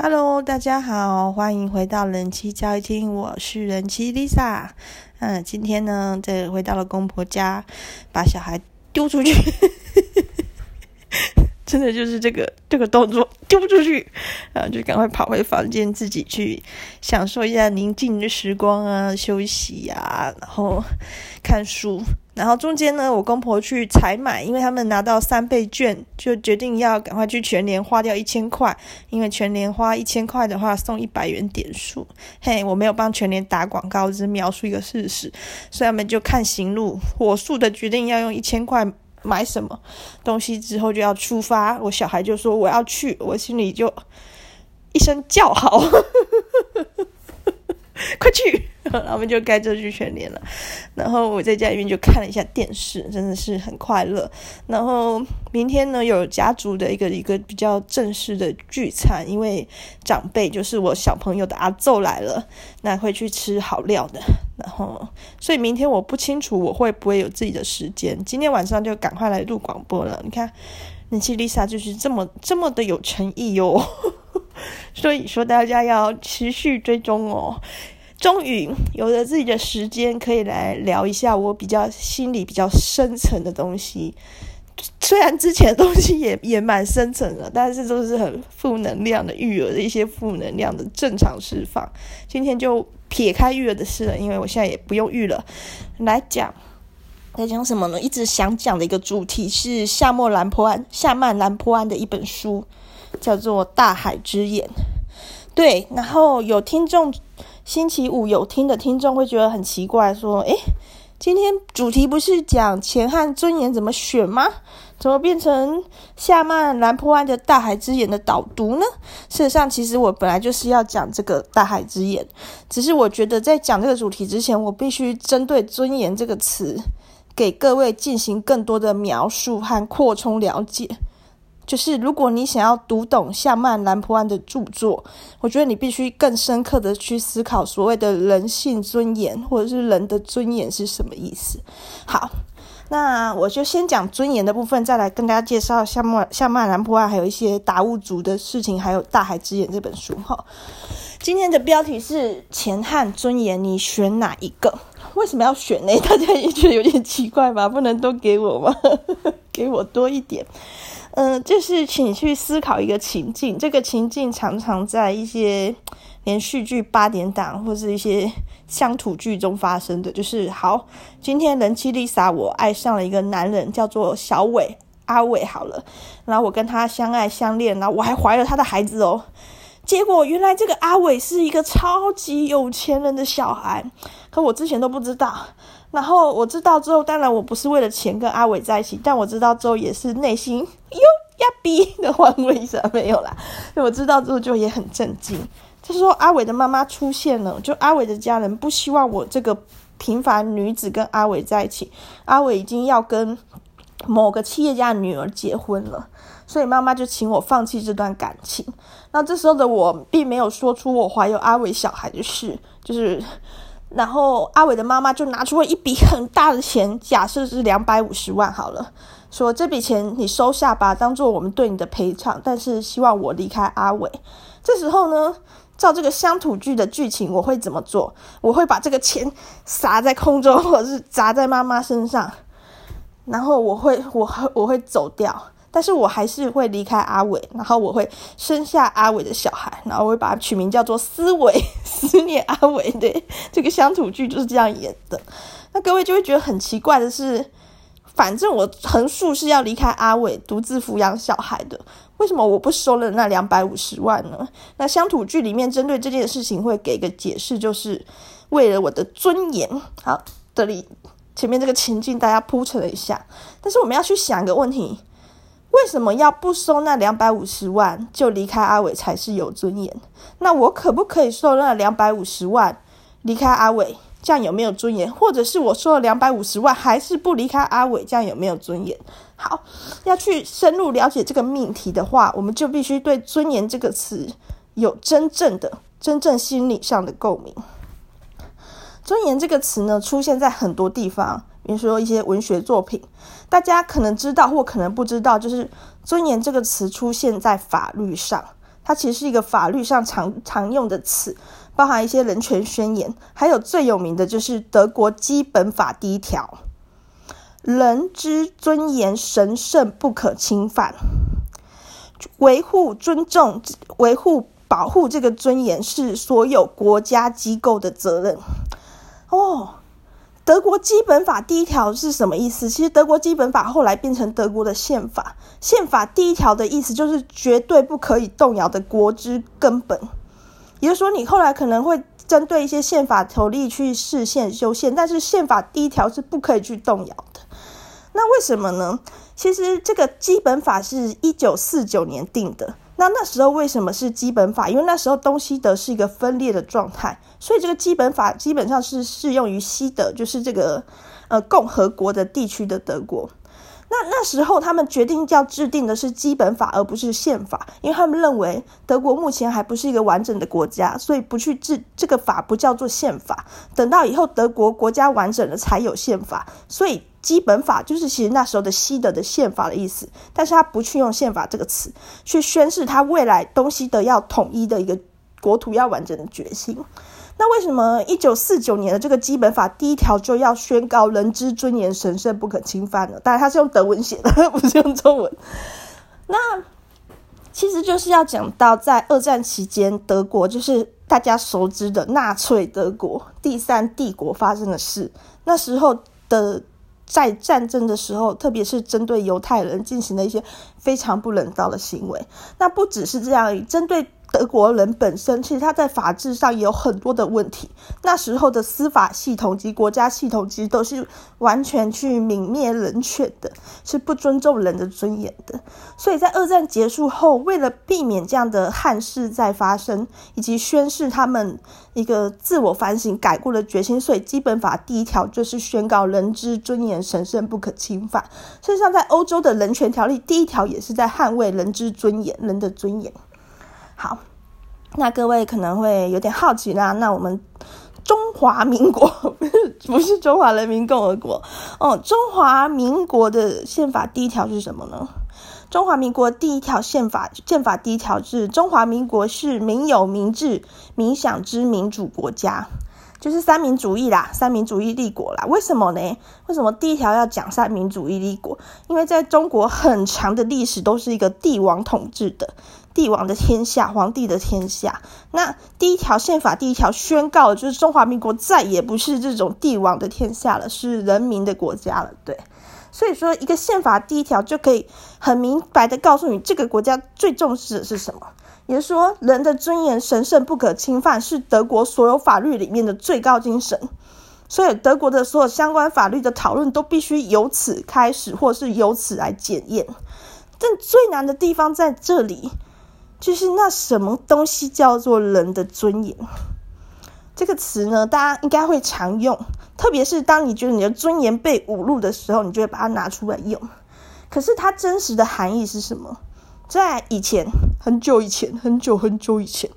Hello，大家好，欢迎回到人妻教育厅，我是人妻 Lisa。嗯，今天呢，这回到了公婆家，把小孩丢出去，真的就是这个这个动作丢不出去，然后就赶快跑回房间，自己去享受一下宁静的时光啊，休息啊，然后看书。然后中间呢，我公婆去采买，因为他们拿到三倍券，就决定要赶快去全联花掉一千块，因为全联花一千块的话送一百元点数。嘿，我没有帮全联打广告，只是描述一个事实，所以他们就看行路，火速的决定要用一千块买什么东西，之后就要出发。我小孩就说我要去，我心里就一声叫好，快去！然后我们就开车去全联了，然后我在家里面就看了一下电视，真的是很快乐。然后明天呢，有家族的一个一个比较正式的聚餐，因为长辈就是我小朋友的阿奏来了，那会去吃好料的。然后，所以明天我不清楚我会不会有自己的时间。今天晚上就赶快来录广播了。你看，你去 Lisa 就是这么这么的有诚意哟，所以说大家要持续追踪哦。终于有了自己的时间，可以来聊一下我比较心里比较深层的东西。虽然之前的东西也 也蛮深层的，但是都是很负能量的育儿的一些负能量的正常释放。今天就撇开育儿的事了，因为我现在也不用育了。来讲，来讲什么呢？一直想讲的一个主题是夏莫兰坡安夏曼兰坡安的一本书，叫做《大海之眼》。对，然后有听众。星期五有听的听众会觉得很奇怪，说：“诶，今天主题不是讲钱和尊严怎么选吗？怎么变成夏曼兰坡安的《大海之眼》的导读呢？”事实上，其实我本来就是要讲这个《大海之眼》，只是我觉得在讲这个主题之前，我必须针对“尊严”这个词，给各位进行更多的描述和扩充了解。就是如果你想要读懂夏曼兰普安的著作，我觉得你必须更深刻的去思考所谓的人性尊严，或者是人的尊严是什么意思。好，那我就先讲尊严的部分，再来跟大家介绍夏曼夏曼兰普安还有一些达悟族的事情，还有《大海之眼》这本书。哈，今天的标题是钱和尊严，你选哪一个？为什么要选呢？大家也觉得有点奇怪吧？不能都给我吗？给我多一点。嗯、就是请去思考一个情境，这个情境常常在一些连续剧八点档或是一些乡土剧中发生的。就是好，今天人妻 Lisa 我爱上了一个男人，叫做小伟阿伟。好了，然后我跟他相爱相恋，然后我还怀了他的孩子哦。结果原来这个阿伟是一个超级有钱人的小孩，可我之前都不知道。然后我知道之后，当然我不是为了钱跟阿伟在一起，但我知道之后也是内心 哟呀逼 的换位一下没有啦。我知道之后就也很震惊，就是说阿伟的妈妈出现了，就阿伟的家人不希望我这个平凡女子跟阿伟在一起，阿伟已经要跟某个企业家的女儿结婚了，所以妈妈就请我放弃这段感情。那这时候的我并没有说出我怀有阿伟小孩的事，就是。然后阿伟的妈妈就拿出了一笔很大的钱，假设是两百五十万好了，说这笔钱你收下吧，当做我们对你的赔偿，但是希望我离开阿伟。这时候呢，照这个乡土剧的剧情，我会怎么做？我会把这个钱撒在空中，或者是砸在妈妈身上，然后我会，我会，我会走掉。但是我还是会离开阿伟，然后我会生下阿伟的小孩，然后我会把他取名叫做思伟，思念阿伟。对，这个乡土剧就是这样演的。那各位就会觉得很奇怪的是，反正我横竖是要离开阿伟，独自抚养小孩的，为什么我不收了那两百五十万呢？那乡土剧里面针对这件事情会给一个解释，就是为了我的尊严。好，这里前面这个情境大家铺陈了一下，但是我们要去想一个问题。为什么要不收那两百五十万就离开阿伟才是有尊严？那我可不可以收那两百五十万离开阿伟？这样有没有尊严？或者是我收了两百五十万还是不离开阿伟？这样有没有尊严？好，要去深入了解这个命题的话，我们就必须对“尊严”这个词有真正的、真正心理上的共鸣。尊严这个词呢，出现在很多地方。比如说一些文学作品，大家可能知道或可能不知道，就是“尊严”这个词出现在法律上，它其实是一个法律上常常用的词，包含一些人权宣言，还有最有名的就是德国基本法第一条：人之尊严神圣不可侵犯，维护、尊重、维护、保护这个尊严是所有国家机构的责任。哦。德国基本法第一条是什么意思？其实德国基本法后来变成德国的宪法。宪法第一条的意思就是绝对不可以动摇的国之根本。也就是说，你后来可能会针对一些宪法条例去释宪修宪，但是宪法第一条是不可以去动摇的。那为什么呢？其实这个基本法是一九四九年定的。那那时候为什么是基本法？因为那时候东西德是一个分裂的状态，所以这个基本法基本上是适用于西德，就是这个呃共和国的地区的德国。那那时候他们决定要制定的是基本法，而不是宪法，因为他们认为德国目前还不是一个完整的国家，所以不去制这个法不叫做宪法。等到以后德国国家完整了才有宪法，所以。基本法就是其实那时候的西德的宪法的意思，但是他不去用宪法这个词去宣示他未来东西德要统一的一个国土要完整的决心。那为什么一九四九年的这个基本法第一条就要宣告人之尊严神圣不可侵犯呢？当然他是用德文写的，不是用中文。那其实就是要讲到在二战期间，德国就是大家熟知的纳粹德国第三帝国发生的事，那时候的。在战争的时候，特别是针对犹太人进行了一些非常不人道的行为。那不只是这样，针对。德国人本身其实他在法制上也有很多的问题。那时候的司法系统及国家系统其实都是完全去泯灭人权的，是不尊重人的尊严的。所以在二战结束后，为了避免这样的憾事再发生，以及宣示他们一个自我反省改过的决心，所以基本法第一条就是宣告人之尊严神圣不可侵犯。事实上，在欧洲的人权条例第一条也是在捍卫人之尊严，人的尊严。好，那各位可能会有点好奇啦。那我们中华民国 不是中华人民共和国哦？中华民国的宪法第一条是什么呢？中华民国第一条宪法宪法第一条是中华民国是民有、民治、民享之民主国家，就是三民主义啦，三民主义立国啦。为什么呢？为什么第一条要讲三民主义立国？因为在中国很长的历史都是一个帝王统治的。帝王的天下，皇帝的天下。那第一条宪法第一条宣告，就是中华民国再也不是这种帝王的天下了，是人民的国家了。对，所以说一个宪法第一条就可以很明白的告诉你，这个国家最重视的是什么，也就是说，人的尊严神圣不可侵犯，是德国所有法律里面的最高精神。所以德国的所有相关法律的讨论都必须由此开始，或是由此来检验。但最难的地方在这里。就是那什么东西叫做人的尊严？这个词呢，大家应该会常用，特别是当你觉得你的尊严被侮辱的时候，你就会把它拿出来用。可是它真实的含义是什么？在以前，很久以前，很久很久以前，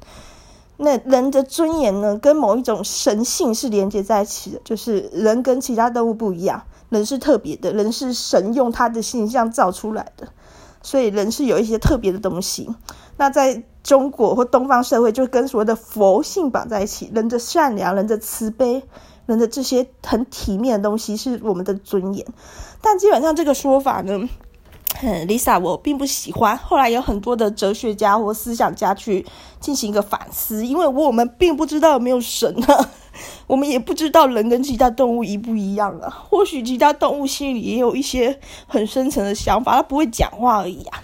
那人的尊严呢，跟某一种神性是连接在一起的，就是人跟其他动物不一样，人是特别的，人是神用他的形象造出来的。所以人是有一些特别的东西，那在中国或东方社会，就跟所谓的佛性绑在一起。人的善良、人的慈悲、人的这些很体面的东西，是我们的尊严。但基本上这个说法呢，嗯，Lisa 我并不喜欢。后来有很多的哲学家或思想家去进行一个反思，因为我们并不知道有没有神啊。我们也不知道人跟其他动物一不一样啊，或许其他动物心里也有一些很深层的想法，它不会讲话而已啊。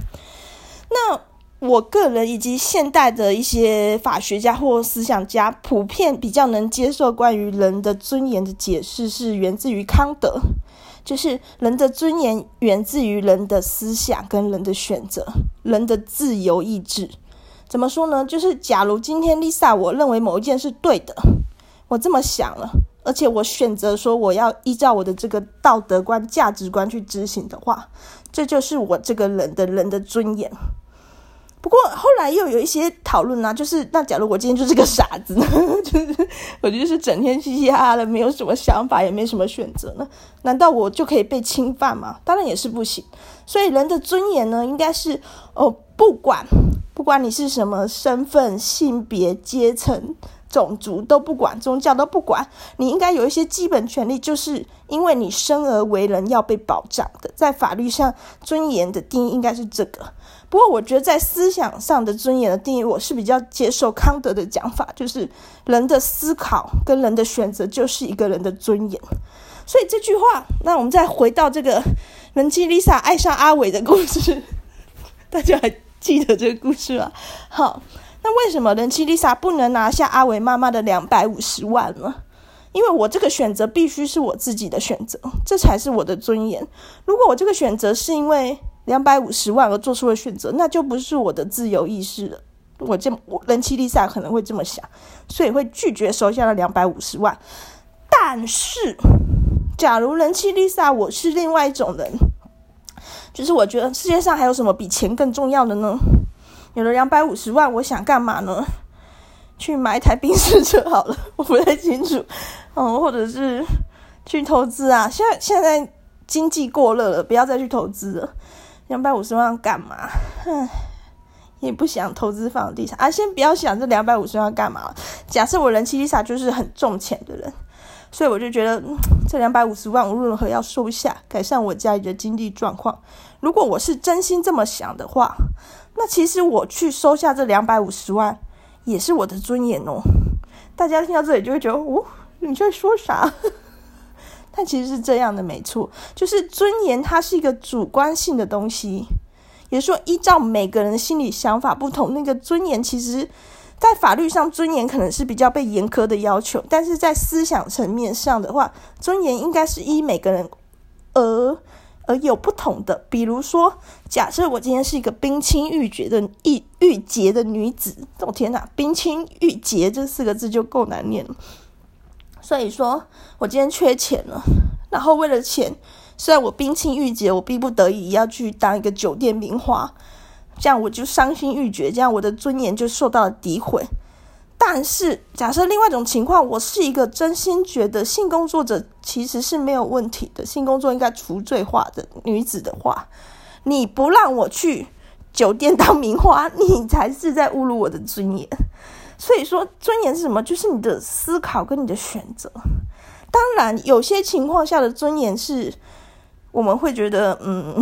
那我个人以及现代的一些法学家或思想家，普遍比较能接受关于人的尊严的解释，是源自于康德，就是人的尊严源自于人的思想跟人的选择，人的自由意志。怎么说呢？就是假如今天 Lisa 我认为某一件是对的。我这么想了，而且我选择说我要依照我的这个道德观、价值观去执行的话，这就是我这个人的人的尊严。不过后来又有一些讨论啊，就是那假如我今天就是个傻子呢，就是我就是整天嘻嘻哈哈的，没有什么想法，也没什么选择呢，难道我就可以被侵犯吗？当然也是不行。所以人的尊严呢，应该是哦。不管不管你是什么身份、性别、阶层。种族都不管，宗教都不管，你应该有一些基本权利，就是因为你生而为人要被保障的。在法律上，尊严的定义应该是这个。不过，我觉得在思想上的尊严的定义，我是比较接受康德的讲法，就是人的思考跟人的选择就是一个人的尊严。所以这句话，那我们再回到这个人妻 Lisa 爱上阿伟的故事，大家还记得这个故事吗？好。那为什么人妻 Lisa 不能拿下阿伟妈妈的两百五十万呢？因为我这个选择必须是我自己的选择，这才是我的尊严。如果我这个选择是因为两百五十万而做出的选择，那就不是我的自由意识了。我这人妻 Lisa 可能会这么想，所以会拒绝收下了两百五十万。但是，假如人妻 Lisa 我是另外一种人，就是我觉得世界上还有什么比钱更重要的呢？有了两百五十万，我想干嘛呢？去买一台宾士车好了，我不太清楚。嗯，或者是去投资啊？现在现在经济过热了，不要再去投资了。两百五十万干嘛？唉，也不想投资房地产啊。先不要想这两百五十万干嘛。假设我人妻 Lisa 就是很重钱的人，所以我就觉得、这两百五十万无论如何要收下，改善我家里的经济状况。如果我是真心这么想的话。那其实我去收下这两百五十万，也是我的尊严哦。大家听到这里就会觉得，哦，你在说啥？但其实是这样的，没错，就是尊严它是一个主观性的东西，也说，依照每个人的心理想法不同，那个尊严其实，在法律上尊严可能是比较被严苛的要求，但是在思想层面上的话，尊严应该是依每个人而。而有不同的，比如说，假设我今天是一个冰清玉洁的玉玉洁的女子，我、天哪，冰清玉洁这四个字就够难念了。所以说我今天缺钱了，然后为了钱，虽然我冰清玉洁，我逼不得已要去当一个酒店名花，这样我就伤心欲绝，这样我的尊严就受到了诋毁。但是，假设另外一种情况，我是一个真心觉得性工作者其实是没有问题的，性工作应该除罪化的女子的话，你不让我去酒店当名花，你才是在侮辱我的尊严。所以说，尊严是什么？就是你的思考跟你的选择。当然，有些情况下的尊严是我们会觉得，嗯，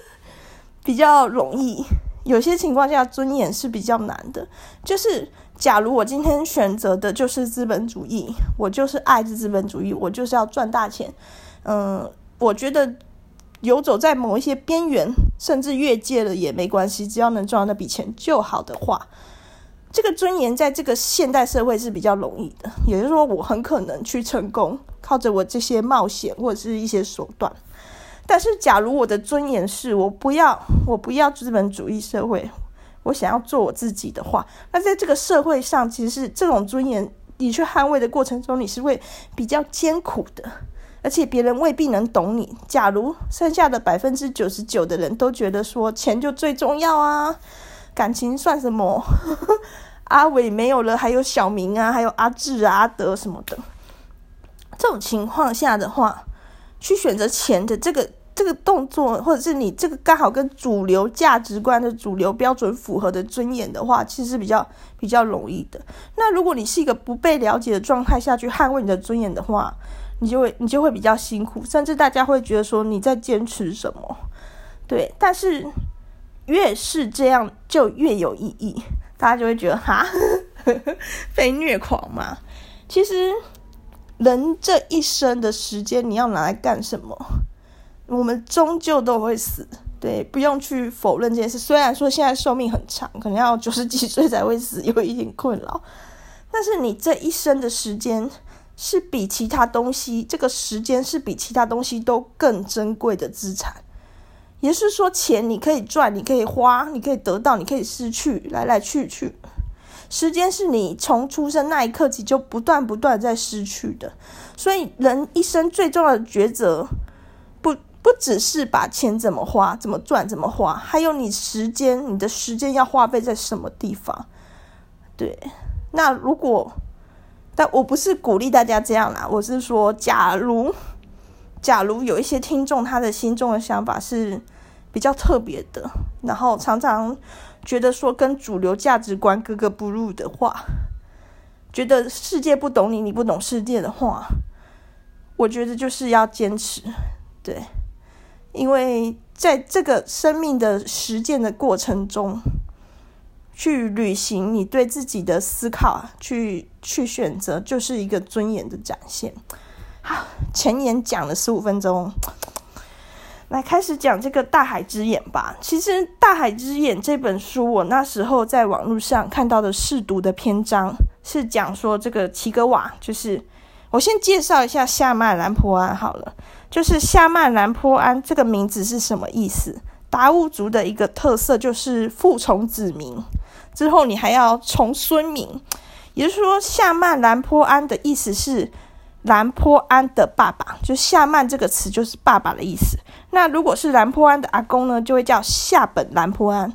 比较容易；有些情况下尊严是比较难的，就是。假如我今天选择的就是资本主义，我就是爱着资本主义，我就是要赚大钱。嗯，我觉得游走在某一些边缘，甚至越界了也没关系，只要能赚到那笔钱就好的话，这个尊严在这个现代社会是比较容易的。也就是说，我很可能去成功，靠着我这些冒险或者是一些手段。但是，假如我的尊严是我不要，我不要资本主义社会。我想要做我自己的话，那在这个社会上，其实是这种尊严，你去捍卫的过程中，你是会比较艰苦的，而且别人未必能懂你。假如剩下的百分之九十九的人都觉得说钱就最重要啊，感情算什么？阿伟没有了，还有小明啊，还有阿志啊、阿德什么的。这种情况下的话，去选择钱的这个。这个动作，或者是你这个刚好跟主流价值观的主流标准符合的尊严的话，其实是比较比较容易的。那如果你是一个不被了解的状态下去捍卫你的尊严的话，你就会你就会比较辛苦，甚至大家会觉得说你在坚持什么？对，但是越是这样就越有意义，大家就会觉得哈，被虐狂嘛。其实人这一生的时间，你要拿来干什么？我们终究都会死，对，不用去否认这件事。虽然说现在寿命很长，可能要九十几岁才会死，有一点困扰。但是你这一生的时间是比其他东西，这个时间是比其他东西都更珍贵的资产。也是说，钱你可以赚，你可以花，你可以得到，你可以失去，来来去去。时间是你从出生那一刻起就不断不断在失去的。所以人一生最重要的抉择。不只是把钱怎么花、怎么赚、怎么花，还有你时间，你的时间要花费在什么地方？对，那如果，但我不是鼓励大家这样啦，我是说，假如，假如有一些听众他的心中的想法是比较特别的，然后常常觉得说跟主流价值观格格不入的话，觉得世界不懂你，你不懂世界的话，我觉得就是要坚持，对，因为在这个生命的实践的过程中。去履行你对自己的思考，去去选择，就是一个尊严的展现。好，前言讲了十五分钟，来开始讲这个《大海之眼》吧。其实《大海之眼》这本书，我那时候在网络上看到的试读的篇章，是讲说这个齐格瓦，就是我先介绍一下夏曼兰普安好了，就是夏曼兰坡安这个名字是什么意思？达悟族的一个特色就是父从子名。之后，你还要从孙名，也就是说，夏曼兰坡安的意思是兰坡安的爸爸，就夏曼这个词就是爸爸的意思。那如果是兰坡安的阿公呢，就会叫夏本兰坡安。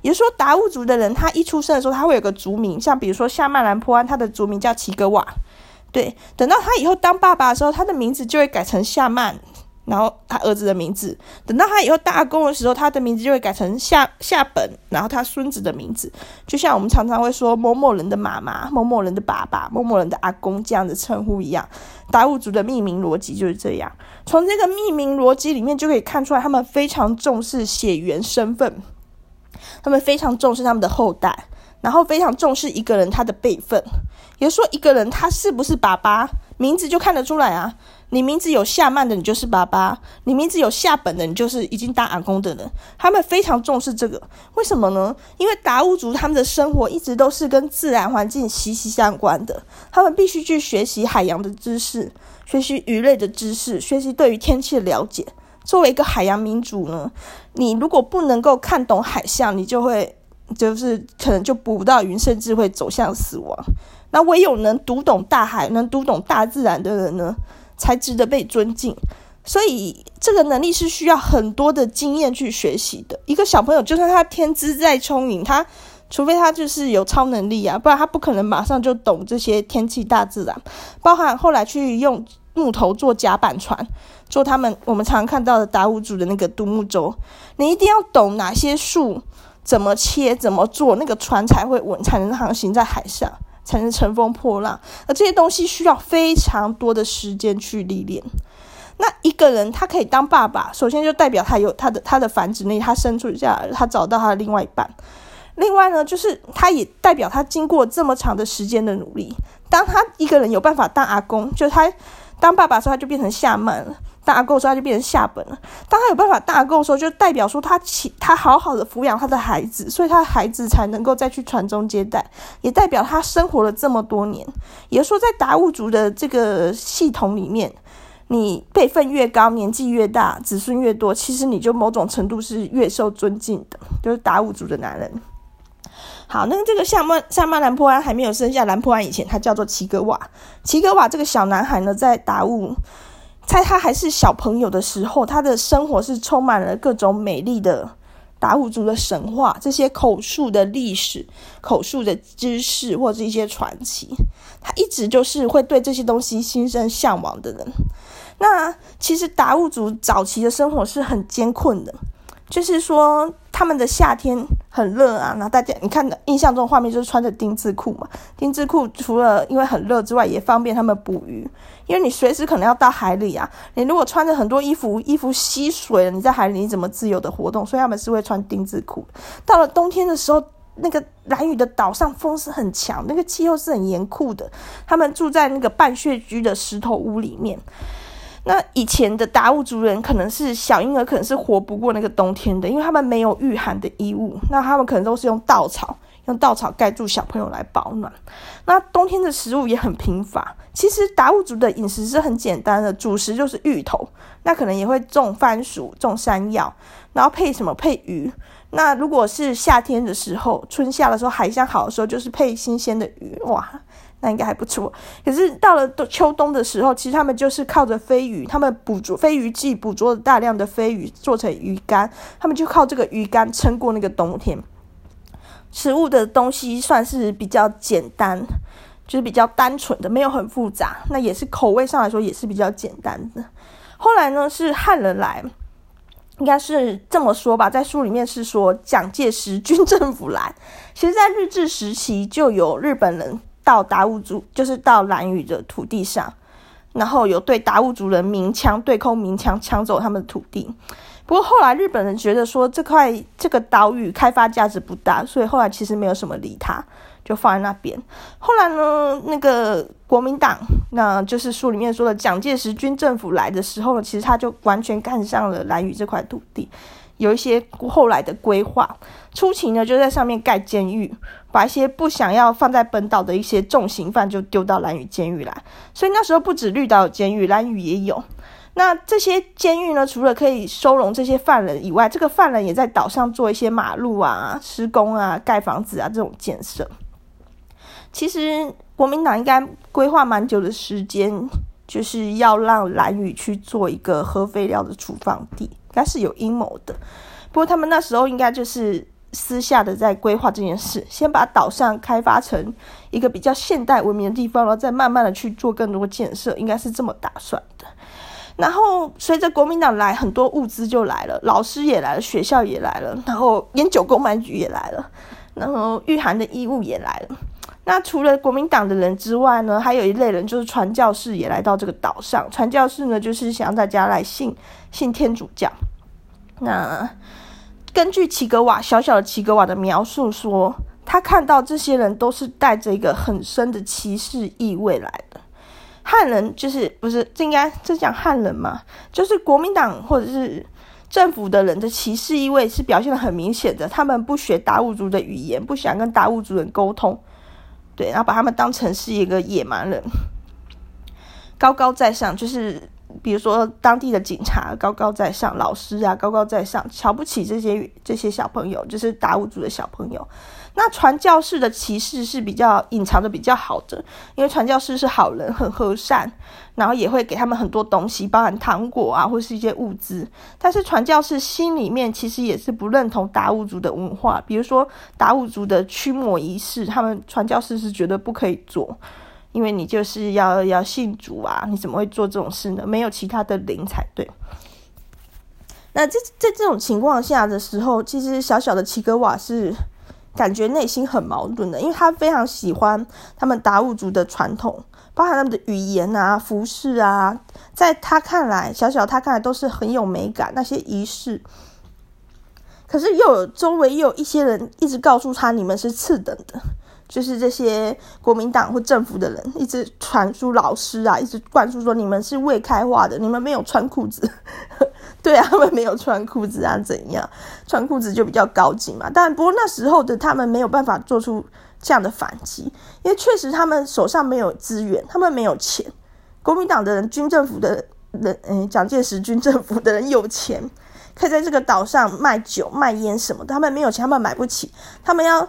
也就是说，达悟族的人，他一出生的时候，他会有个族名，像比如说夏曼兰坡安，他的族名叫齐格瓦。对，等到他以后当爸爸的时候，他的名字就会改成夏曼。然后他儿子的名字，等到他以后当阿公的时候，他的名字就会改成夏夏本，然后他孙子的名字，就像我们常常会说某某人的妈妈、某某人的爸爸、某某人的阿公这样的称呼一样。达悟族的命名逻辑就是这样，从这个命名逻辑里面就可以看出来，他们非常重视血缘身份，他们非常重视他们的后代，然后非常重视一个人他的辈分，也就是说，一个人他是不是爸爸，名字就看得出来啊。你名字有夏曼的，你就是爸爸；你名字有夏本的，你就是已经当阿公的人。他们非常重视这个，为什么呢？因为达悟族他们的生活一直都是跟自然环境息息相关的，他们必须去学习海洋的知识，学习鱼类的知识，学习对于天气的了解。作为一个海洋民族呢，你如果不能够看懂海象，你就会就是可能就捕不到鱼，甚至会走向死亡。那唯有能读懂大海、能读懂大自然的人呢，才值得被尊敬，所以这个能力是需要很多的经验去学习的。一个小朋友，就算他天资再聪明，他除非他就是有超能力啊，不然他不可能马上就懂这些天气、大自然。包含后来去用木头做甲板船，做他们我们常看到的达悟族的那个独木舟，你一定要懂哪些树怎么切、怎么做，那个船才会稳，才能航行在海上。才能乘风破浪，而这些东西需要非常多的时间去历练。那一个人他可以当爸爸，首先就代表他有他的他的繁殖力，他生出下来，他找到他的另外一半。另外呢，就是他也代表他经过这么长的时间的努力。当他一个人有办法当阿公，就他当爸爸的时候，他就变成下曼了。大阿公的时候，他就变成下本了。当他有办法大阿公的时候，就代表说他起他好好的抚养他的孩子，所以他的孩子才能够再去传宗接代，也代表他生活了这么多年。也就是说，在达悟族的这个系统里面，你辈分越高，年纪越大，子孙越多，其实你就某种程度是越受尊敬的，就是达悟族的男人。好，那这个夏曼夏曼兰坡安还没有生下兰坡安以前，他叫做齐格瓦。齐格瓦这个小男孩呢，在达悟。在他还是小朋友的时候，他的生活是充满了各种美丽的达悟族的神话，这些口述的历史、口述的知识或者一些传奇。他一直就是会对这些东西心生向往的人。那其实达悟族早期的生活是很艰困的。就是说，他们的夏天很热啊，然后大家你看的印象中的画面就是穿着丁字裤嘛。丁字裤除了因为很热之外，也方便他们捕鱼，因为你随时可能要到海里啊。你如果穿着很多衣服，衣服吸水了，你在海里你怎么自由的活动？所以他们是会穿丁字裤。到了冬天的时候，那个蓝雨的岛上风是很强，那个气候是很严酷的。他们住在那个半穴居的石头屋里面。那以前的达悟族人可能是小婴儿，可能是活不过那个冬天的，因为他们没有御寒的衣物，那他们可能都是用稻草，用稻草盖住小朋友来保暖。那冬天的食物也很贫乏，其实达悟族的饮食是很简单的，主食就是芋头，那可能也会种番薯、种山药，然后配什么？配鱼。那如果是夏天的时候，春夏的时候，海象好的时候，就是配新鲜的鱼，哇。那应该还不错，可是到了秋冬的时候，其实他们就是靠着飞鱼，他们捕捉飞鱼季，捕捉大量的飞鱼做成鱼干，他们就靠这个鱼干撑过那个冬天。食物的东西算是比较简单，就是比较单纯的，没有很复杂。那也是口味上来说也是比较简单的。后来呢，是汉人来，应该是这么说吧，在书里面是说蒋介石 军政府来，其实，在日治时期就有日本人到达悟族，就是到兰屿的土地上，然后有对达悟族人鸣枪，对空鸣枪抢走他们的土地。不过后来日本人觉得说这块这个岛屿开发价值不大，所以后来其实没有什么理他，就放在那边。后来呢，那个国民党，那就是书里面说的蒋介石军政府来的时候呢，其实他就完全看上了兰屿这块土地，有一些后来的规划。初期呢，就在上面盖监狱，把一些不想要放在本岛的一些重刑犯就丢到兰屿监狱来。所以那时候不止绿岛有监狱，兰屿也有。那这些监狱呢，除了可以收容这些犯人以外，这个犯人也在岛上做一些马路啊、施工啊、盖房子啊这种建设。其实国民党应该规划蛮久的时间，就是要让兰屿去做一个核废料的储放地，应该是有阴谋的。不过他们那时候应该就是私下的在规划这件事，先把岛上开发成一个比较现代文明的地方，然后再慢慢的去做更多的建设，应该是这么打算的。然后随着国民党来，很多物资就来了，老师也来了，学校也来了，然后烟酒公卖局也来了，然后御寒的衣物也来了。那除了国民党的人之外呢，还有一类人，就是传教士也来到这个岛上。传教士呢，就是想让大家来信信天主教。那根据齐格瓦小小的齐格瓦的描述说，他看到这些人都是带着一个很深的歧视意味来的。汉人就是不是这应该这讲汉人嘛？就是国民党或者是政府的人的歧视意味是表现得很明显的。他们不学达悟族的语言，不想跟达悟族人沟通，对，然后把他们当成是一个野蛮人，高高在上，就是。比如说，当地的警察高高在上，老师啊高高在上，瞧不起这些这些小朋友，就是达悟族的小朋友。那传教士的歧视是比较隐藏的比较好的，因为传教士是好人，很和善，然后也会给他们很多东西，包含糖果啊或是一些物资。但是传教士心里面其实也是不认同达悟族的文化，比如说达悟族的驱魔仪式，他们传教士是绝对不可以做。因为你就是要要信主啊，你怎么会做这种事呢？没有其他的灵才对。那这在这种情况下的时候，其实小小的齐格瓦是感觉内心很矛盾的，因为他非常喜欢他们达悟族的传统，包含他们的语言啊、服饰啊，在他看来，小小他看来都是很有美感那些仪式。可是又有周围又有一些人一直告诉他，你们是次等的。就是这些国民党或政府的人一直传输老师啊，一直灌输说你们是未开化的，你们没有穿裤子。对啊，他们没有穿裤子啊，怎样？穿裤子就比较高级嘛。但不过那时候的他们没有办法做出这样的反击，因为确实他们手上没有资源，他们没有钱。国民党的人、军政府的人，嗯，蒋介石军政府的人有钱，可以在这个岛上卖酒、卖烟什么的。他们没有钱，他们买不起，他们要。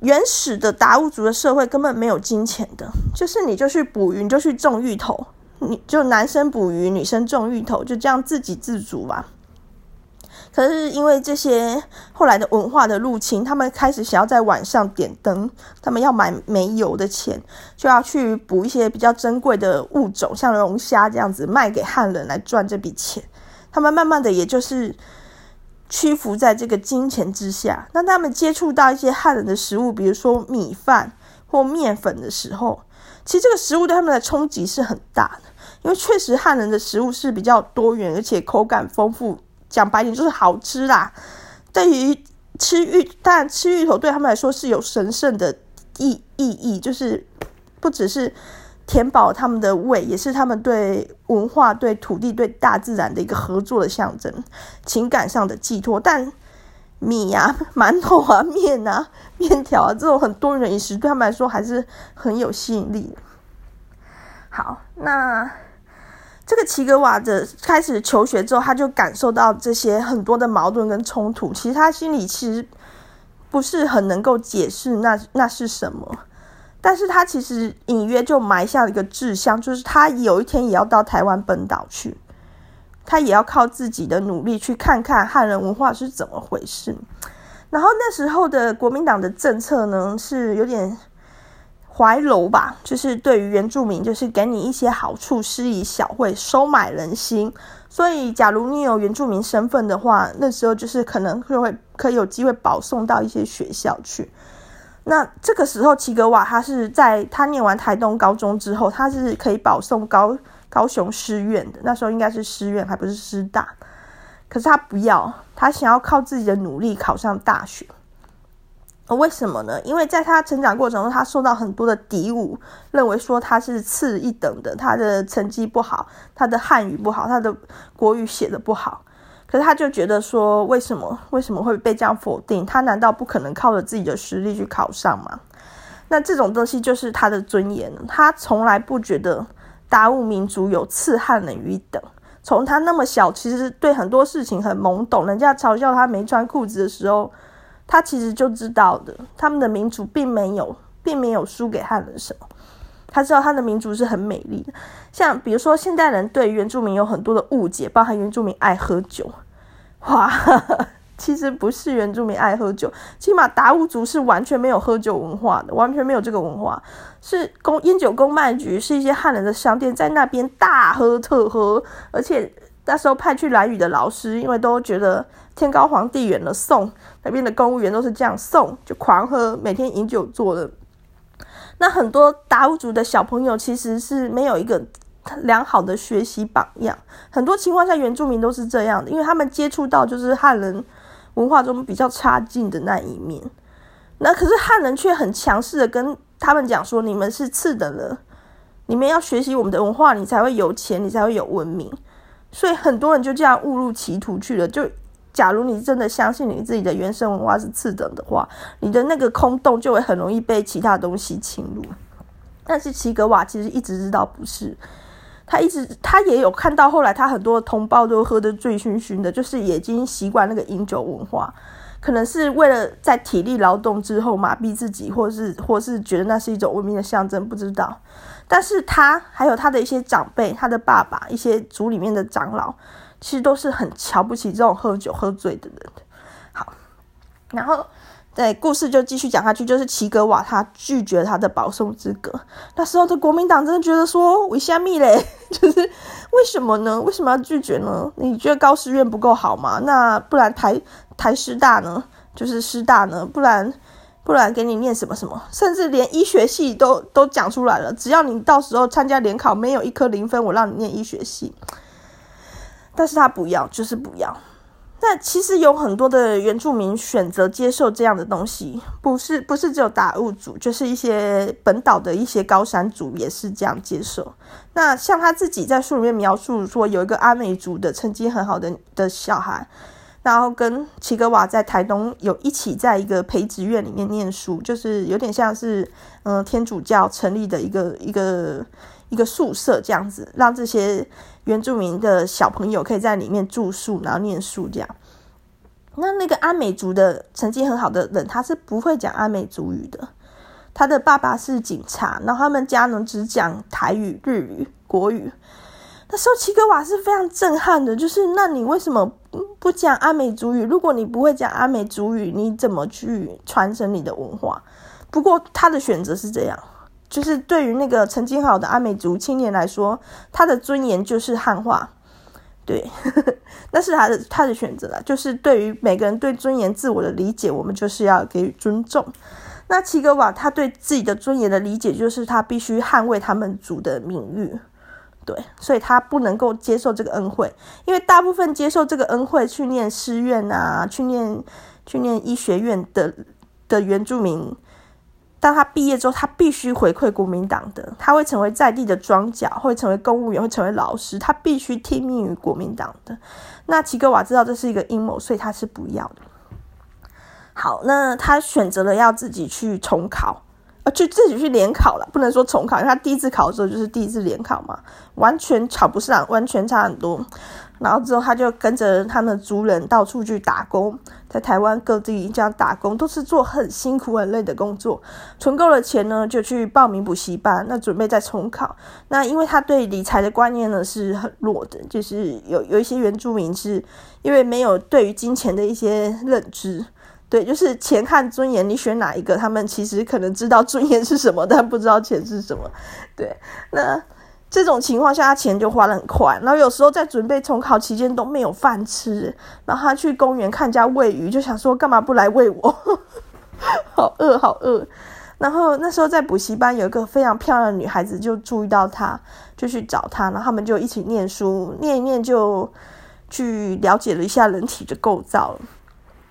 原始的达悟族的社会根本没有金钱的，就是你就去捕鱼，你就去种芋头，你就男生捕鱼，女生种芋头，就这样自给自足吧。可是因为这些后来的文化的入侵，他们开始想要在晚上点灯，他们要买煤油的钱，就要去捕一些比较珍贵的物种，像龙虾这样子卖给汉人来赚这笔钱。他们慢慢的也就是。屈服在这个金钱之下，当他们接触到一些汉人的食物，比如说米饭或面粉的时候，其实这个食物对他们的冲击是很大的，因为确实汉人的食物是比较多元，而且口感丰富，讲白点就是好吃啦。对于吃芋，当然吃芋头对他们来说是有神圣的意意义，就是不只是。填饱他们的胃，也是他们对文化、对土地、对大自然的一个合作的象征，情感上的寄托。但米啊、馒头啊、面啊、面条啊这种很多元饮食，对他们来说还是很有吸引力。好，那这个齐格瓦的开始求学之后，他就感受到这些很多的矛盾跟冲突。其实他心里其实不是很能够解释那那是什么。但是他其实隐约就埋下了一个志向，就是他有一天也要到台湾本岛去，他也要靠自己的努力去看看汉人文化是怎么回事。然后那时候的国民党的政策呢，是有点怀柔吧，就是对于原住民，就是给你一些好处，施以小惠，收买人心，所以假如你有原住民身份的话，那时候就是可能就会可以有机会保送到一些学校去。那这个时候，齐格瓦他是在他念完台东高中之后，他是可以保送高高雄师院的。那时候应该是师院，还不是师大。可是他不要，他想要靠自己的努力考上大学。为什么呢？因为在他成长过程中，他受到很多的敌侮，认为说他是次一等的，他的成绩不好，他的汉语不好，他的国语写的不好。可是他就觉得说，为什么为什么会被这样否定？他难道不可能靠着自己的实力去考上吗？那这种东西就是他的尊严。他从来不觉得达悟民族有次汉人于等。从他那么小，其实对很多事情很懵懂。人家嘲笑他没穿裤子的时候，他其实就知道的。他们的民族并没有，并没有输给汉人什么。他知道他的民族是很美丽的，像比如说现代人对原住民有很多的误解，包含原住民爱喝酒，哇，其实不是原住民爱喝酒，起码达悟族是完全没有喝酒文化的，完全没有这个文化，是公烟酒公卖局，是一些汉人的商店在那边大喝特喝，而且那时候派去兰屿的老师，因为都觉得天高皇帝远了，送那边的公务员都是这样送，就狂喝，每天饮酒做的。那很多达悟族的小朋友其实是没有一个良好的学习榜样，很多情况下原住民都是这样的，因为他们接触到就是汉人文化中比较差劲的那一面。那可是汉人却很强势的跟他们讲说：“你们是次等的，你们要学习我们的文化，你才会有钱，你才会有文明。”所以很多人就这样误入歧途去了，就。假如你真的相信你自己的原生文化是次等的话，你的那个空洞就会很容易被其他东西侵入。但是齐格瓦其实一直知道不是，他一直他也有看到后来他很多同胞都喝得醉醺醺的，就是已经习惯那个饮酒文化，可能是为了在体力劳动之后麻痹自己，或是或是觉得那是一种文明的象征，不知道。但是他还有他的一些长辈，他的爸爸，一些族里面的长老。其实都是很瞧不起这种喝酒喝醉的人。好，然后对故事就继续讲下去，就是齐格瓦他拒绝他的保送资格。那时候的国民党真的觉得说，我虾米嘞？就是为什么呢？为什么要拒绝呢？你觉得高师院不够好吗？那不然台台师大呢？就是师大呢？不然不然给你念什么什么？甚至连医学系都都讲出来了，只要你到时候参加联考没有一科零分，我让你念医学系。但是他不要，就是不要。那其实有很多的原住民选择接受这样的东西，不是不是只有达悟族，就是一些本岛的一些高山族也是这样接受。那像他自己在书里面描述说，有一个阿美族的成绩很好的的小孩，然后跟齐格瓦在台东有一起在一个培植院里面念书，就是有点像是嗯、天主教成立的一个一个一个宿舍这样子，让这些。原住民的小朋友可以在里面住宿，然后念书这样。那那个阿美族的成绩很好的人，他是不会讲阿美族语的。他的爸爸是警察，然后他们家呢只讲台语、日语、国语。那时候齐格瓦是非常震撼的，就是那你为什么不讲阿美族语？如果你不会讲阿美族语，你怎么去传承你的文化？不过他的选择是这样。就是对于那个成绩好的阿美族青年来说，他的尊严就是汉化，对，那是他的他的选择了。就是对于每个人对尊严自我的理解，我们就是要给予尊重。那齐格瓦他对自己的尊严的理解，就是他必须捍卫他们族的名誉，对，所以他不能够接受这个恩惠，因为大部分接受这个恩惠去念师院啊，去念去念医学院的的原住民。当他毕业之后，他必须回馈国民党的，他会成为在地的庄脚，会成为公务员，会成为老师，他必须听命于国民党的。那齐格瓦知道这是一个阴谋，所以他是不要的。好，那他选择了要自己去重考，呃，就自己去联考了，不能说重考，因为他第一次考的时候就是第一次联考嘛，完全考不上，完全差很多。然后之后，他就跟着他们族人到处去打工，在台湾各地这样打工，都是做很辛苦、很累的工作。存够了钱呢，就去报名补习班，那准备再重考。那因为他对理财的观念呢是很弱的，就是有有一些原住民是因为没有对于金钱的一些认知，对，就是钱和尊严，你选哪一个？他们其实可能知道尊严是什么，但不知道钱是什么。对，那。这种情况下，他钱就花得很快。然后有时候在准备重考期间都没有饭吃，然后他去公园看人家喂鱼，就想说干嘛不来喂我？好饿，好饿。然后那时候在补习班有一个非常漂亮的女孩子，就注意到他，就去找他，然后他们就一起念书，念一念就去了解了一下人体的构造。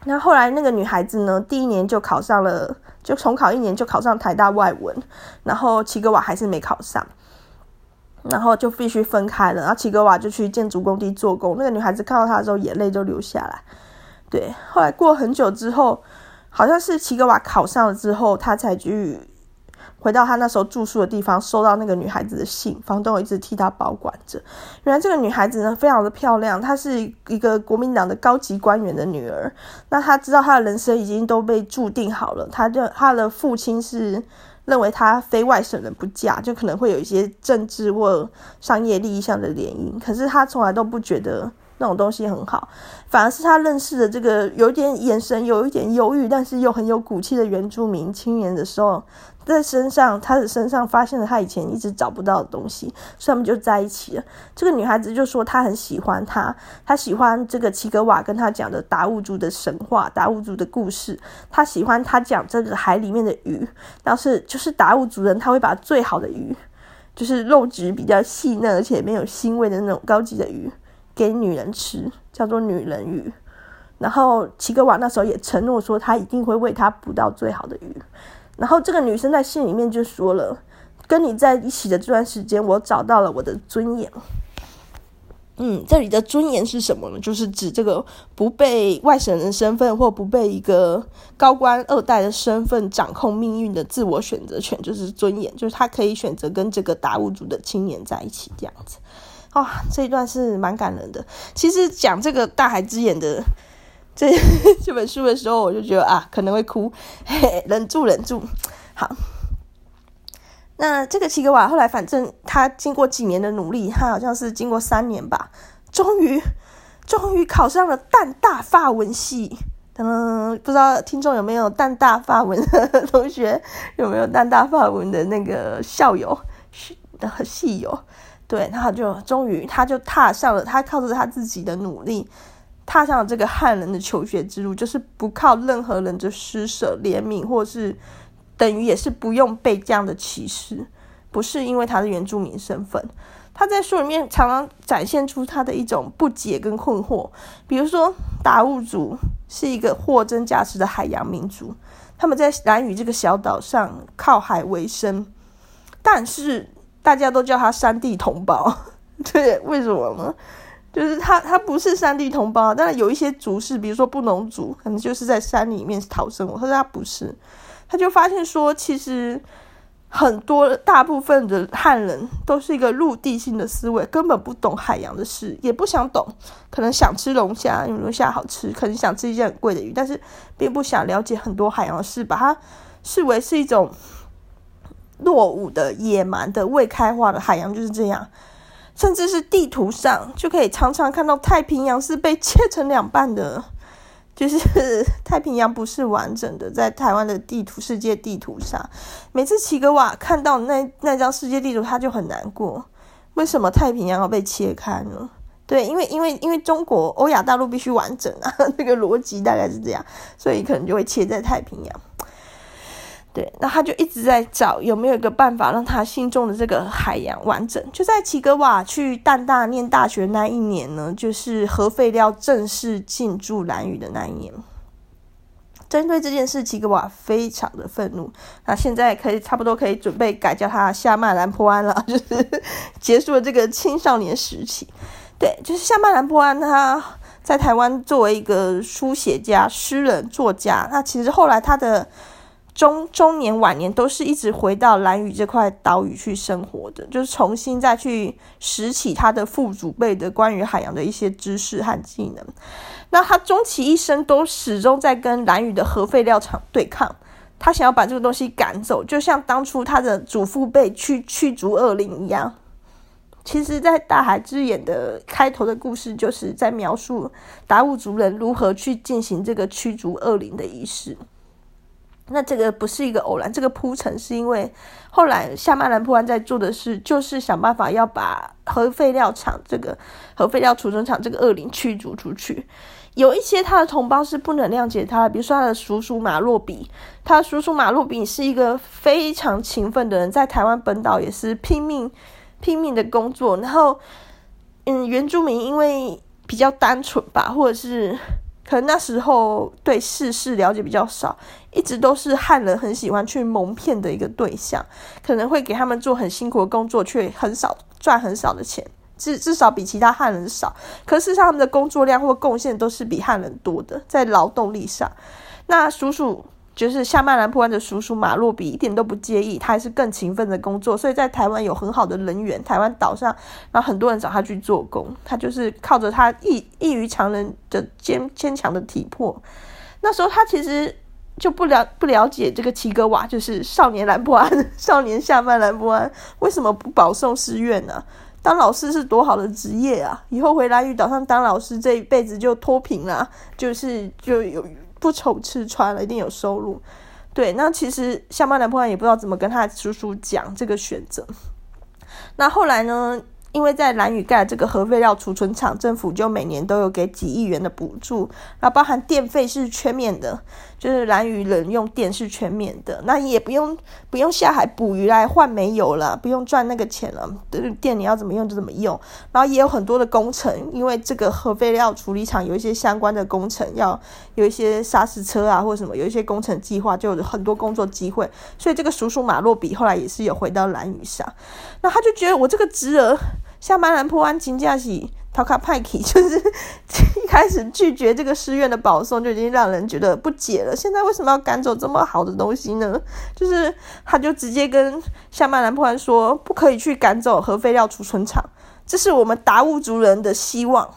那后来那个女孩子呢，第一年就考上了，就重考一年就考上台大外文，然后齐格瓦还是没考上。然后就必须分开了，然后齐格瓦就去建筑工地做工。那个女孩子看到他的时候，眼泪就流下来。对，后来过很久之后，好像是齐格瓦考上了之后，他才去回到他那时候住宿的地方，收到那个女孩子的信。房东一直替他保管着。原来这个女孩子呢，非常的漂亮，她是一个国民党的高级官员的女儿。那她知道她的人生已经都被注定好了。她的她的父亲是。认为他非外省人不嫁，就可能会有一些政治或商业利益上的联姻。可是他从来都不觉得那种东西很好，反而是他认识的这个有点眼神有一点忧郁，但是又很有骨气的原住民青年的时候。在身上，他的身上发现了他以前一直找不到的东西，所以他们就在一起了。这个女孩子就说她很喜欢他，她喜欢这个齐格瓦跟他讲的达悟族的神话、达悟族的故事。她喜欢他讲这个海里面的鱼，但是就是达悟族人他会把最好的鱼，就是肉质比较细嫩而且没有腥味的那种高级的鱼给女人吃，叫做女人鱼。然后齐格瓦那时候也承诺说，他一定会为她捕到最好的鱼。然后这个女生在信里面就说了：“跟你在一起的这段时间，我找到了我的尊严。”嗯，这里的尊严是什么呢？就是指这个不被外省人身份或不被一个高官二代的身份掌控命运的自我选择权，就是尊严，就是他可以选择跟这个达悟族的青年在一起这样子。哇、这一段是蛮感人的。其实讲这个大海之眼的。这 这本书的时候，我就觉得啊，可能会哭，嘿，忍住，忍住。好，那这个齐格瓦后来，反正他经过几年的努力，他好像是经过三年吧，终于终于考上了淡大法文系。嗯，不知道听众有没有淡大法文 同学，有没有淡大法文的那个校友、系友？对，然后就终于他就踏上了，他靠着他自己的努力。踏上了这个汉人的求学之路，就是不靠任何人的施舍、怜悯，或是等于也是不用被这样的歧视。不是因为他的原住民身份，他在书里面常常展现出他的一种不解跟困惑。比如说，达悟族是一个货真价实的海洋民族，他们在兰屿这个小岛上靠海为生，但是大家都叫他山地同胞。对，为什么呢？就是他，他不是山地同胞，但是有一些族是，比如说布农族，可能就是在山里面逃生我。说他不是，他就发现说，其实很多大部分的汉人都是一个陆地性的思维，根本不懂海洋的事，也不想懂。可能想吃龙虾，因为龙虾好吃；可能想吃一些很贵的鱼，但是并不想了解很多海洋的事，把它视为是一种落伍的、野蛮的、未开化的海洋，就是这样。甚至是地图上就可以常常看到太平洋是被切成两半的，就是太平洋不是完整的。在台湾的地图、世界地图上，每次齐格瓦看到那那张世界地图，他就很难过。为什么太平洋要被切开呢？对，因为因为因为中国欧亚大陆必须完整啊，这个逻辑大概是这样，所以可能就会切在太平洋。对，那他就一直在找有没有一个办法让他心中的这个海洋完整。就在齐格瓦去淡大念大学那一年呢，就是核废料正式进驻蓝屿的那一年。针对这件事，齐格瓦非常的愤怒。那现在可以差不多可以准备改叫他夏曼兰坡安了，就是结束了这个青少年时期。对，就是夏曼兰坡安，他在台湾作为一个书写家、诗人、作家，那其实后来他的。中中年晚年都是一直回到蓝屿这块岛屿去生活的，就是重新再去拾起他的父祖辈的关于海洋的一些知识和技能。那他终其一生都始终在跟蓝屿的核废料厂对抗，他想要把这个东西赶走，就像当初他的祖父辈驱驱逐恶灵一样。其实，在大海之眼的开头的故事，就是在描述达悟族人如何去进行这个驱逐恶灵的仪式。那这个不是一个偶然，这个铺陈是因为后来夏曼兰波安在做的事，就是想办法要把核废料厂这个核废料储存厂这个恶灵驱逐出去。有一些他的同胞是不能谅解他的，比如说他的叔叔马洛比，他的叔叔马洛比是一个非常勤奋的人，在台湾本岛也是拼命拼命的工作。然后，嗯，原住民因为比较单纯吧，或者是。可能那时候对世事了解比较少，一直都是汉人很喜欢去蒙骗的一个对象，可能会给他们做很辛苦的工作，却很少赚很少的钱，至至少比其他汉人少。可是他们的工作量或贡献都是比汉人多的，在劳动力上。那叔叔。就是夏曼兰波安的叔叔马洛比一点都不介意，他还是更勤奋的工作，所以在台湾有很好的人缘。台湾岛上，然后很多人找他去做工，他就是靠着他异异于常人的坚坚强的体魄。那时候他其实就不了不了解这个齐格瓦，就是少年兰波安，少年夏曼兰波安为什么不保送师院呢？当老师是多好的职业啊！以后回兰屿岛上当老师，这一辈子就脱贫了，就是就有。不愁吃穿了，一定有收入。对，那其实下班男朋友也不知道怎么跟他叔叔讲这个选择。那后来呢？因为在蓝屿盖这个核废料储存厂，政府就每年都有给几亿元的补助，然后包含电费是全免的，就是蓝屿人用电是全免的，那也不用不用下海捕鱼来换煤油了，不用赚那个钱了，就是电你要怎么用就怎么用。然后也有很多的工程，因为这个核废料处理厂有一些相关的工程，要有一些砂石车啊或者什么，有一些工程计划，就有很多工作机会。所以这个叔叔马洛比后来也是有回到蓝屿上，那他就觉得我这个侄儿。夏曼兰坡安金驾喜塔卡派克，就是一开始拒绝这个师院的保送，就已经让人觉得不解了。现在为什么要赶走这么好的东西呢？就是他就直接跟夏曼兰坡安说，不可以去赶走核废料储存厂，这是我们达悟族人的希望，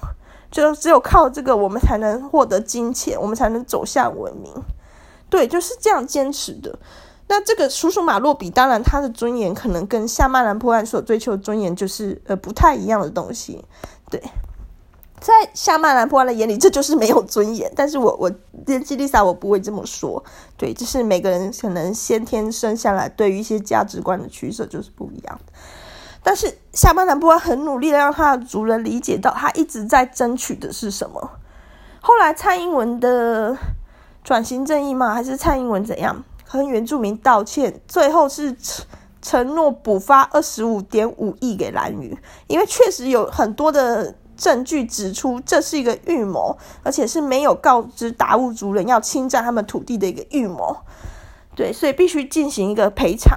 就只有靠这个，我们才能获得金钱，我们才能走向文明。对，就是这样坚持的。那这个叔叔马洛比，当然他的尊严可能跟夏曼兰破案所追求的尊严就是呃不太一样的东西，对，在夏曼兰破案的眼里，这就是没有尊严。但是我我连基丽莎我不会这么说，对，就是每个人可能先天生下来对于一些价值观的取舍就是不一样。但是夏曼兰破案很努力的让他的族人理解到，他一直在争取的是什么。后来蔡英文的转型正义吗？还是蔡英文怎样？和原住民道歉，最后是承承诺补发二十五点五亿给兰屿，因为确实有很多的证据指出这是一个预谋，而且是没有告知达悟族人要侵占他们土地的一个预谋。对，所以必须进行一个赔偿。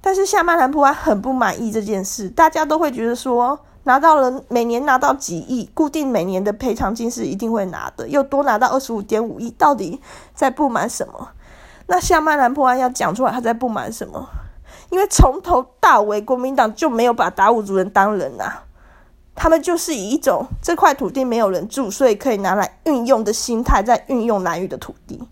但是夏曼兰普安很不满意这件事，大家都会觉得说，拿到了每年拿到几亿，固定每年的赔偿金是一定会拿的，又多拿到二十五点五亿，到底在不满什么？那夏曼兰波安要讲出来，他在不满什么？因为从头到尾，国民党就没有把达悟族人当人啊，他们就是以一种这块土地没有人住，所以可以拿来运用的心态，在运用南屿的土地。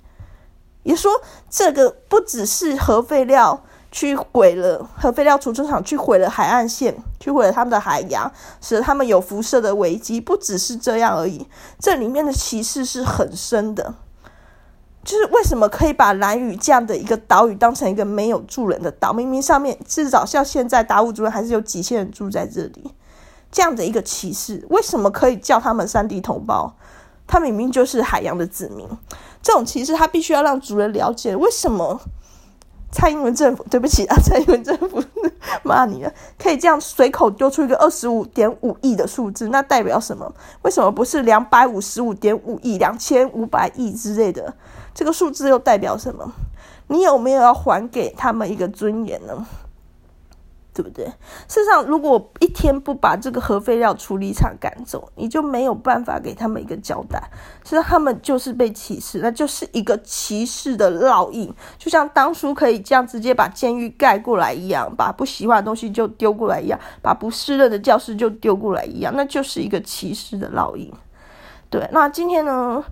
也说这个不只是核废料去毁了核废料储存厂，去毁了海岸线，去毁了他们的海洋，使得他们有辐射的危机，不只是这样而已。这里面的歧视是很深的。就是为什么可以把兰屿这样的一个岛屿当成一个没有住人的岛？明明上面至少像现在达悟族人还是有几千人住在这里，这样的一个歧视，为什么可以叫他们山地同胞？他明明就是海洋的子民，这种歧视他必须要让族人了解。为什么蔡英文政府，对不起啊，蔡英文政府骂你了，可以这样随口丢出一个二十五点五亿的数字？那代表什么？为什么不是两百五十五点五亿、两千五百亿之类的？这个数字又代表什么？你有没有要还给他们一个尊严呢？对不对？事实上，如果一天不把这个核废料处理厂赶走，你就没有办法给他们一个交代。其实他们就是被歧视，那就是一个歧视的烙印，就像当初可以这样直接把监狱盖过来一样，把不喜欢的东西就丢过来一样，把不适任的教师就丢过来一样，那就是一个歧视的烙印。对，那今天呢？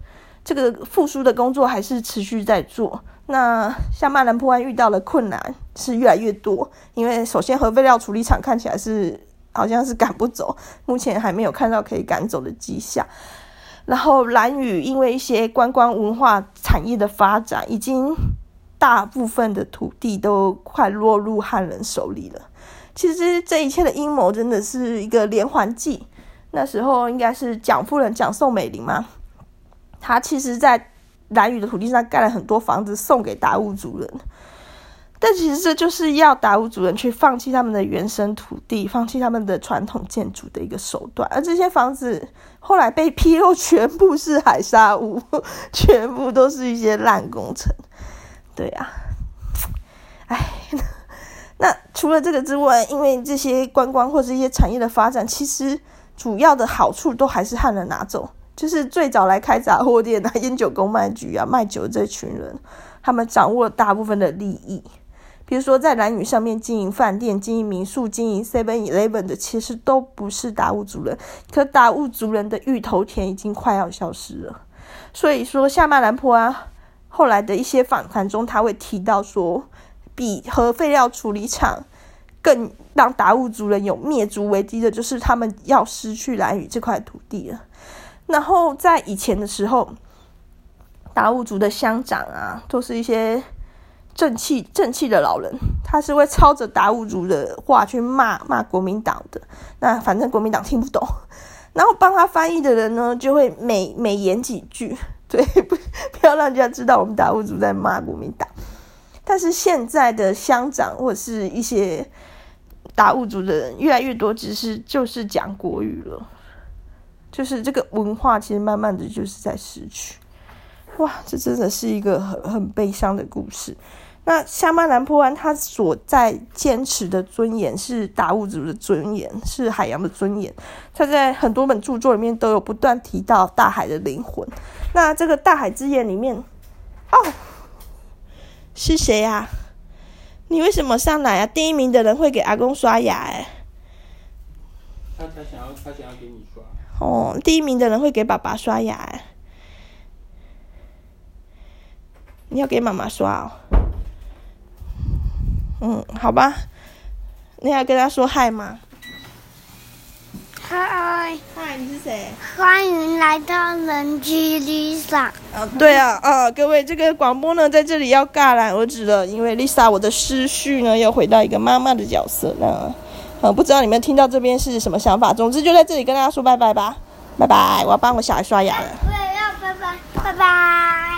这个复苏的工作还是持续在做。那像曼兰波安遇到的困难是越来越多，因为首先核废料处理厂看起来是好像是赶不走，目前还没有看到可以赶走的迹象。然后兰屿因为一些观光文化产业的发展，已经大部分的土地都快落入汉人手里了。其实这一切的阴谋真的是一个连环计。那时候应该是蒋夫人蒋宋美龄嘛，他其实在兰屿的土地上盖了很多房子送给达悟族人。但其实这就是要达悟族人去放弃他们的原生土地，放弃他们的传统建筑的一个手段。而这些房子后来被披露，全部是海沙屋，全部都是一些烂工程。对呀，哎，那除了这个之外，因为这些观光或是一些产业的发展，其实主要的好处都还是汉人拿走，就是最早来开杂货店啊、烟酒公卖局啊、卖酒这群人，他们掌握了大部分的利益。比如说，在兰屿上面经营饭店、经营民宿、经营 Seven Eleven 的，其实都不是达悟族人。可达悟族人的芋头田已经快要消失了。所以说，夏曼兰坡啊，后来的一些访谈中，他会提到说，比核废料处理厂更让达悟族人有灭族危机的，就是他们要失去兰屿这块土地了。然后在以前的时候，达悟族的乡长啊，都是一些。正气正气的老人，他是会抄着达悟族的话去骂骂国民党的。那反正国民党听不懂，然后帮他翻译的人呢，就会美美言几句，对，不不要让人家知道我们达悟族在骂国民党。但是现在的乡长或是一些达悟族的人越来越多，只是就是讲国语了，就是这个文化其实慢慢的就是在失去。哇，这真的是一个很很悲伤的故事。那夏曼兰坡湾，他所在坚持的尊严是达悟族的尊严，是海洋的尊严。他在很多本著作里面都有不断提到大海的灵魂。那这个大海之眼里面，哦，是谁啊？你为什么上来啊？第一名的人会给阿公刷牙哎。他他想要他想要给你。哦，第一名的人会给爸爸刷牙哎。你要给妈妈刷哦。嗯，好吧，你要跟他说嗨吗？嗨，嗨，你是谁？欢迎来到人机 Lisa。啊，对啊，啊，各位，这个广播呢，在这里要戛然而止了，因为 Lisa 我的思绪呢，又回到一个妈妈的角色呢。呃、不知道你们听到这边是什么想法？总之就在这里跟大家说拜拜吧，拜拜，我要帮我小孩刷牙了。我也要拜拜，拜拜。